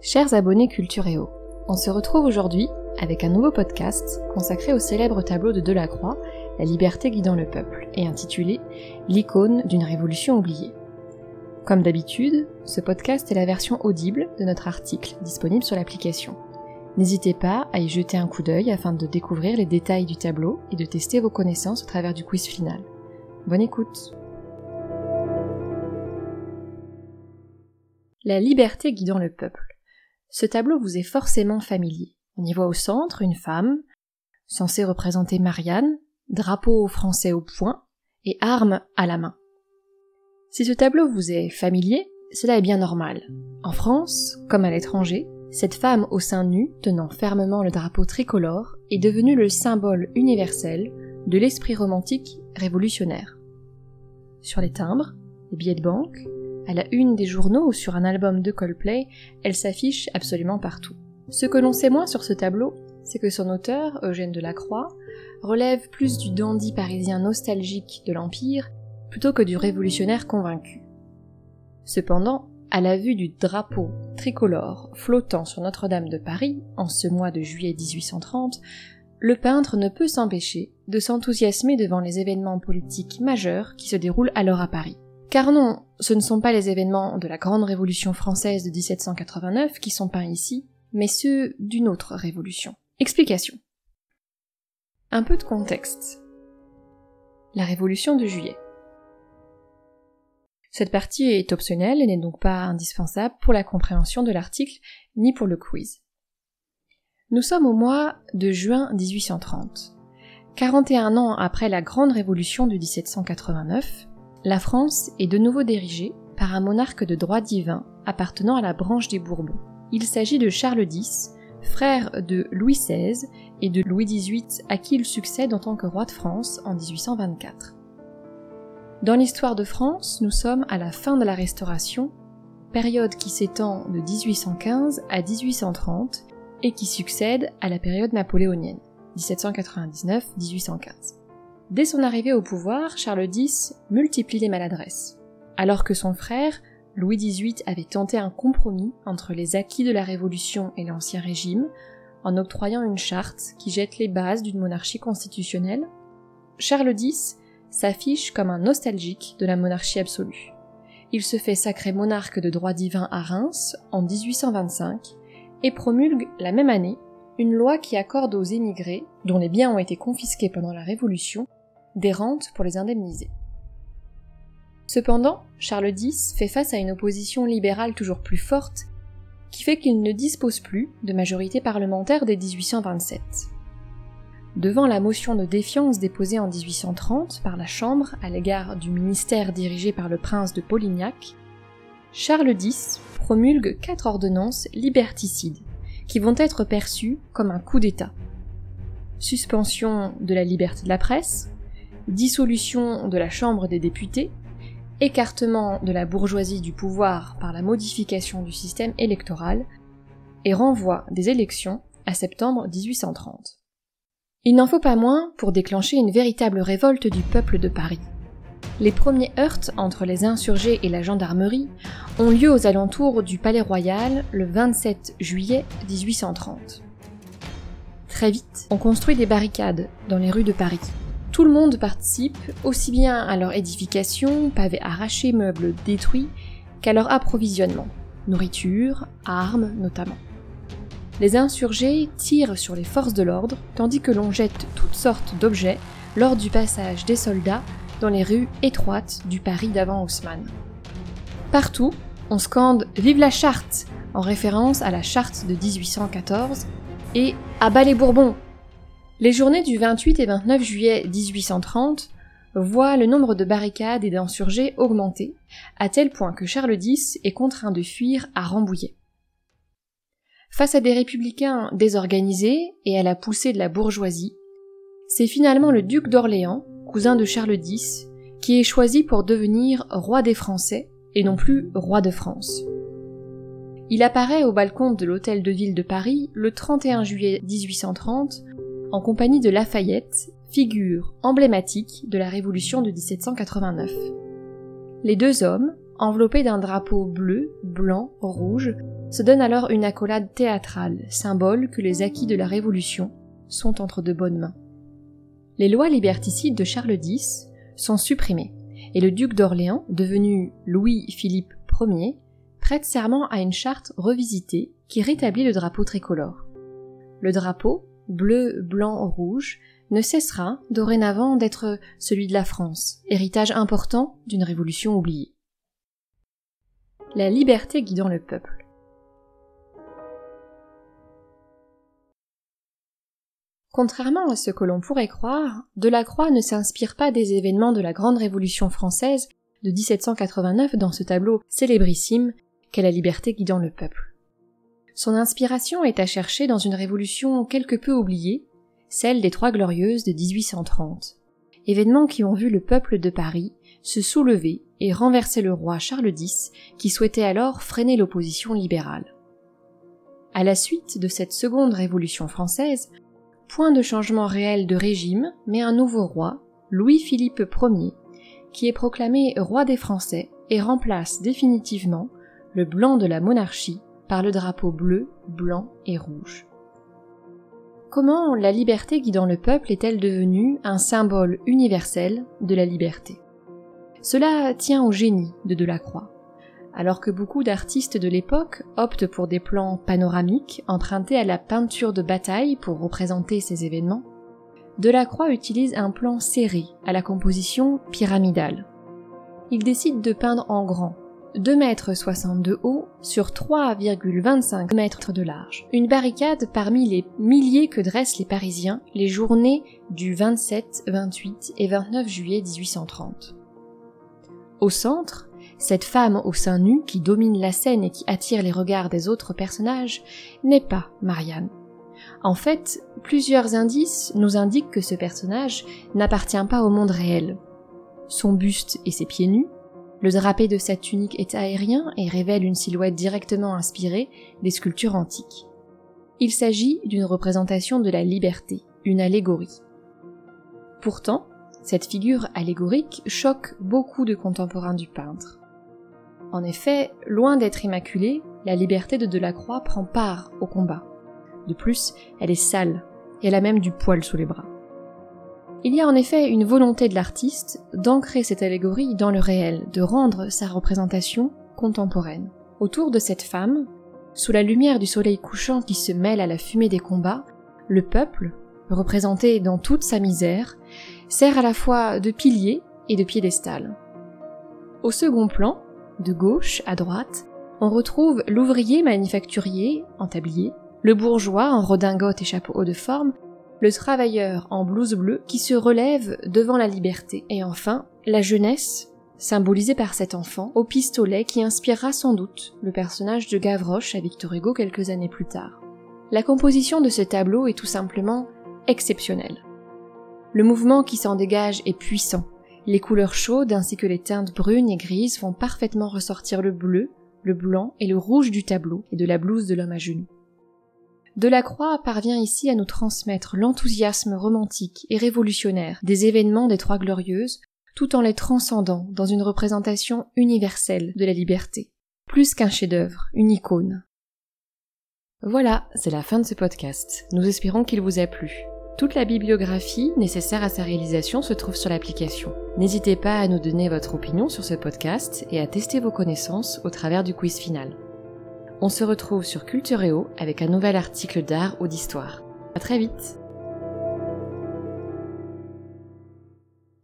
Chers abonnés Cultureo, on se retrouve aujourd'hui avec un nouveau podcast consacré au célèbre tableau de Delacroix, La liberté guidant le peuple, et intitulé L'icône d'une révolution oubliée. Comme d'habitude, ce podcast est la version audible de notre article disponible sur l'application. N'hésitez pas à y jeter un coup d'œil afin de découvrir les détails du tableau et de tester vos connaissances au travers du quiz final. Bonne écoute La liberté guidant le peuple. Ce tableau vous est forcément familier. On y voit au centre une femme, censée représenter Marianne, drapeau français au poing et armes à la main. Si ce tableau vous est familier, cela est bien normal. En France, comme à l'étranger, cette femme au sein nu, tenant fermement le drapeau tricolore, est devenue le symbole universel de l'esprit romantique révolutionnaire. Sur les timbres, les billets de banque, à la une des journaux ou sur un album de Coldplay, elle s'affiche absolument partout. Ce que l'on sait moins sur ce tableau, c'est que son auteur, Eugène Delacroix, relève plus du dandy parisien nostalgique de l'Empire plutôt que du révolutionnaire convaincu. Cependant, à la vue du drapeau tricolore flottant sur Notre-Dame de Paris en ce mois de juillet 1830, le peintre ne peut s'empêcher de s'enthousiasmer devant les événements politiques majeurs qui se déroulent alors à Paris. Car non, ce ne sont pas les événements de la Grande Révolution française de 1789 qui sont peints ici, mais ceux d'une autre révolution. Explication. Un peu de contexte. La Révolution de juillet. Cette partie est optionnelle et n'est donc pas indispensable pour la compréhension de l'article ni pour le quiz. Nous sommes au mois de juin 1830. 41 ans après la grande révolution de 1789, la France est de nouveau dirigée par un monarque de droit divin appartenant à la branche des Bourbons. Il s'agit de Charles X, frère de Louis XVI et de Louis XVIII à qui il succède en tant que roi de France en 1824. Dans l'histoire de France, nous sommes à la fin de la Restauration, période qui s'étend de 1815 à 1830 et qui succède à la période napoléonienne, 1799-1815. Dès son arrivée au pouvoir, Charles X multiplie les maladresses. Alors que son frère, Louis XVIII, avait tenté un compromis entre les acquis de la Révolution et l'Ancien Régime, en octroyant une charte qui jette les bases d'une monarchie constitutionnelle, Charles X s'affiche comme un nostalgique de la monarchie absolue. Il se fait sacré monarque de droit divin à Reims en 1825 et promulgue la même année une loi qui accorde aux émigrés, dont les biens ont été confisqués pendant la Révolution, des rentes pour les indemniser. Cependant, Charles X fait face à une opposition libérale toujours plus forte qui fait qu'il ne dispose plus de majorité parlementaire dès 1827. Devant la motion de défiance déposée en 1830 par la Chambre à l'égard du ministère dirigé par le prince de Polignac, Charles X promulgue quatre ordonnances liberticides qui vont être perçues comme un coup d'État. Suspension de la liberté de la presse, dissolution de la Chambre des députés, écartement de la bourgeoisie du pouvoir par la modification du système électoral, et renvoi des élections à septembre 1830. Il n'en faut pas moins pour déclencher une véritable révolte du peuple de Paris. Les premiers heurts entre les insurgés et la gendarmerie ont lieu aux alentours du Palais Royal le 27 juillet 1830. Très vite, on construit des barricades dans les rues de Paris. Tout le monde participe, aussi bien à leur édification, pavés arrachés, meubles détruits, qu'à leur approvisionnement, nourriture, armes notamment les insurgés tirent sur les forces de l'ordre, tandis que l'on jette toutes sortes d'objets lors du passage des soldats dans les rues étroites du Paris d'avant Haussmann. Partout, on scande Vive la charte en référence à la charte de 1814 et À bas les Bourbons Les journées du 28 et 29 juillet 1830 voient le nombre de barricades et d'insurgés augmenter, à tel point que Charles X est contraint de fuir à Rambouillet. Face à des républicains désorganisés et à la poussée de la bourgeoisie, c'est finalement le duc d'Orléans, cousin de Charles X, qui est choisi pour devenir roi des Français et non plus roi de France. Il apparaît au balcon de l'hôtel de ville de Paris le 31 juillet 1830 en compagnie de Lafayette, figure emblématique de la Révolution de 1789. Les deux hommes, enveloppés d'un drapeau bleu, blanc, rouge, se donnent alors une accolade théâtrale, symbole que les acquis de la Révolution sont entre de bonnes mains. Les lois liberticides de Charles X sont supprimées, et le duc d'Orléans, devenu Louis-Philippe Ier, prête serment à une charte revisitée qui rétablit le drapeau tricolore. Le drapeau, bleu, blanc, rouge, ne cessera dorénavant d'être celui de la France, héritage important d'une révolution oubliée. La liberté guidant le peuple. Contrairement à ce que l'on pourrait croire, Delacroix ne s'inspire pas des événements de la Grande Révolution française de 1789 dans ce tableau célébrissime qu'est la liberté guidant le peuple. Son inspiration est à chercher dans une révolution quelque peu oubliée, celle des Trois Glorieuses de 1830, événements qui ont vu le peuple de Paris se soulever et renverser le roi Charles X, qui souhaitait alors freiner l'opposition libérale. À la suite de cette seconde révolution française, point de changement réel de régime, mais un nouveau roi, Louis-Philippe Ier, qui est proclamé roi des Français et remplace définitivement le blanc de la monarchie par le drapeau bleu, blanc et rouge. Comment la liberté guidant le peuple est-elle devenue un symbole universel de la liberté? Cela tient au génie de Delacroix. Alors que beaucoup d'artistes de l'époque optent pour des plans panoramiques empruntés à la peinture de bataille pour représenter ces événements, Delacroix utilise un plan serré à la composition pyramidale. Il décide de peindre en grand, 2 mètres 62 haut sur 3,25 mètres de large. Une barricade parmi les milliers que dressent les Parisiens les journées du 27, 28 et 29 juillet 1830. Au centre, cette femme au sein nu qui domine la scène et qui attire les regards des autres personnages n'est pas Marianne. En fait, plusieurs indices nous indiquent que ce personnage n'appartient pas au monde réel. Son buste et ses pieds nus, le drapé de sa tunique est aérien et révèle une silhouette directement inspirée des sculptures antiques. Il s'agit d'une représentation de la liberté, une allégorie. Pourtant, cette figure allégorique choque beaucoup de contemporains du peintre. En effet, loin d'être immaculée, la liberté de Delacroix prend part au combat. De plus, elle est sale, et elle a même du poil sous les bras. Il y a en effet une volonté de l'artiste d'ancrer cette allégorie dans le réel, de rendre sa représentation contemporaine. Autour de cette femme, sous la lumière du soleil couchant qui se mêle à la fumée des combats, le peuple, représenté dans toute sa misère, sert à la fois de pilier et de piédestal. Au second plan, de gauche à droite, on retrouve l'ouvrier manufacturier en tablier, le bourgeois en redingote et chapeau haut de forme, le travailleur en blouse bleue qui se relève devant la liberté, et enfin la jeunesse, symbolisée par cet enfant, au pistolet qui inspirera sans doute le personnage de Gavroche à Victor Hugo quelques années plus tard. La composition de ce tableau est tout simplement exceptionnelle. Le mouvement qui s'en dégage est puissant. Les couleurs chaudes ainsi que les teintes brunes et grises font parfaitement ressortir le bleu, le blanc et le rouge du tableau et de la blouse de l'homme à genoux. Delacroix parvient ici à nous transmettre l'enthousiasme romantique et révolutionnaire des événements des Trois Glorieuses, tout en les transcendant dans une représentation universelle de la liberté. Plus qu'un chef-d'œuvre, une icône. Voilà, c'est la fin de ce podcast. Nous espérons qu'il vous a plu. Toute la bibliographie nécessaire à sa réalisation se trouve sur l'application. N'hésitez pas à nous donner votre opinion sur ce podcast et à tester vos connaissances au travers du quiz final. On se retrouve sur Cultureo avec un nouvel article d'art ou d'histoire. À très vite